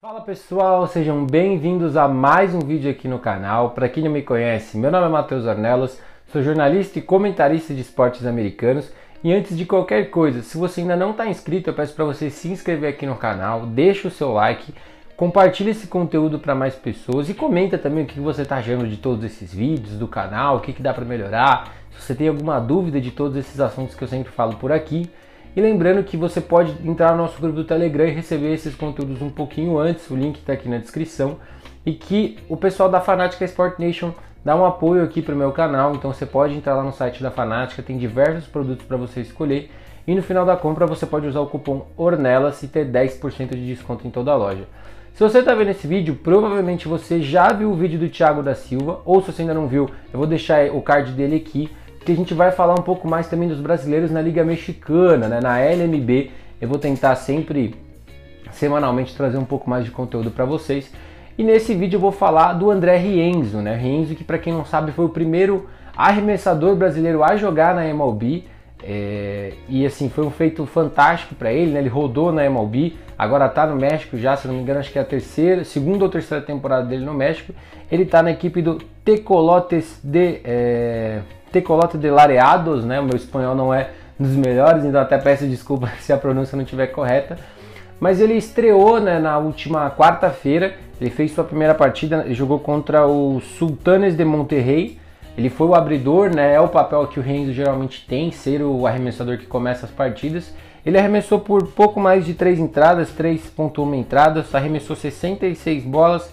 Fala pessoal, sejam bem-vindos a mais um vídeo aqui no canal. Para quem não me conhece, meu nome é Matheus Ornelas, sou jornalista e comentarista de esportes americanos. E antes de qualquer coisa, se você ainda não está inscrito, eu peço para você se inscrever aqui no canal, deixa o seu like, compartilhe esse conteúdo para mais pessoas e comenta também o que você está achando de todos esses vídeos do canal, o que, que dá para melhorar, se você tem alguma dúvida de todos esses assuntos que eu sempre falo por aqui. E lembrando que você pode entrar no nosso grupo do Telegram e receber esses conteúdos um pouquinho antes, o link está aqui na descrição. E que o pessoal da Fanática Sport Nation dá um apoio aqui para o meu canal, então você pode entrar lá no site da Fanática, tem diversos produtos para você escolher. E no final da compra você pode usar o cupom ORNELAS e ter 10% de desconto em toda a loja. Se você está vendo esse vídeo, provavelmente você já viu o vídeo do Thiago da Silva, ou se você ainda não viu, eu vou deixar o card dele aqui que a gente vai falar um pouco mais também dos brasileiros na Liga Mexicana, né, na LMB. Eu vou tentar sempre, semanalmente, trazer um pouco mais de conteúdo para vocês. E nesse vídeo eu vou falar do André Rienzo, né? Rienzo que para quem não sabe foi o primeiro arremessador brasileiro a jogar na MLB. É, e assim, foi um feito fantástico para ele, né? Ele rodou na MLB, agora está no México já, se não me engano, acho que é a terceira, segunda ou terceira temporada dele no México. Ele está na equipe do Tecolotes de é, Tecolote de Lareados, né? O meu espanhol não é dos melhores, então até peço desculpa se a pronúncia não estiver correta. Mas ele estreou né, na última quarta-feira, ele fez sua primeira partida, jogou contra o Sultanes de Monterrey. Ele foi o abridor, né? É o papel que o Renzo geralmente tem, ser o arremessador que começa as partidas. Ele arremessou por pouco mais de 3 entradas, 3.1 entradas, arremessou 66 bolas,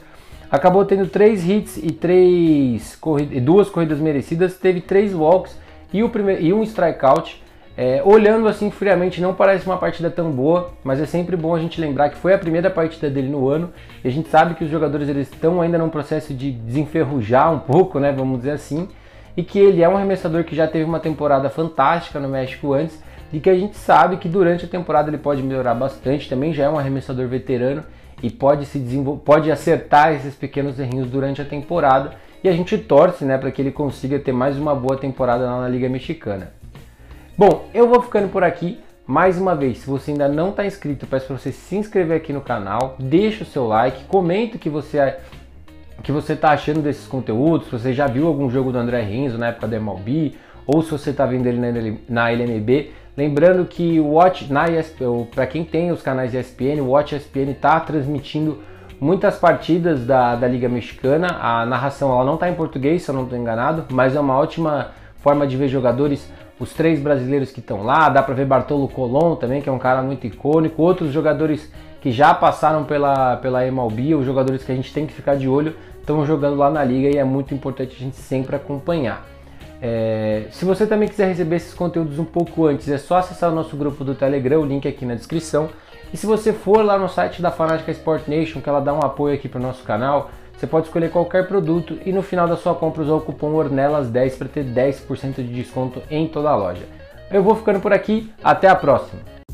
acabou tendo três hits e três corridas, duas corridas merecidas, teve três walks e, o e um strikeout. É, olhando assim friamente, não parece uma partida tão boa, mas é sempre bom a gente lembrar que foi a primeira partida dele no ano e a gente sabe que os jogadores eles estão ainda num processo de desenferrujar um pouco, né, vamos dizer assim, e que ele é um arremessador que já teve uma temporada fantástica no México antes e que a gente sabe que durante a temporada ele pode melhorar bastante, também já é um arremessador veterano e pode se pode acertar esses pequenos errinhos durante a temporada e a gente torce né, para que ele consiga ter mais uma boa temporada lá na Liga Mexicana. Bom, eu vou ficando por aqui. Mais uma vez, se você ainda não está inscrito, peço para você se inscrever aqui no canal, deixa o seu like, comenta o que você que você está achando desses conteúdos, se você já viu algum jogo do André Renzo na época da MLB, ou se você está vendo ele na LMB, Lembrando que o Watch na ESPN, para quem tem os canais ESPN, o Watch ESPN está transmitindo muitas partidas da, da Liga Mexicana. A narração ela não está em português, se eu não estou enganado, mas é uma ótima forma de ver jogadores, os três brasileiros que estão lá. Dá para ver Bartolo Colon também, que é um cara muito icônico. Outros jogadores que já passaram pela, pela MLB, os jogadores que a gente tem que ficar de olho, estão jogando lá na liga e é muito importante a gente sempre acompanhar. É, se você também quiser receber esses conteúdos um pouco antes, é só acessar o nosso grupo do Telegram, o link aqui na descrição. E se você for lá no site da Fanática Sport Nation, que ela dá um apoio aqui para o nosso canal, você pode escolher qualquer produto e no final da sua compra usar o cupom ORNELAS10 para ter 10% de desconto em toda a loja. Eu vou ficando por aqui, até a próxima!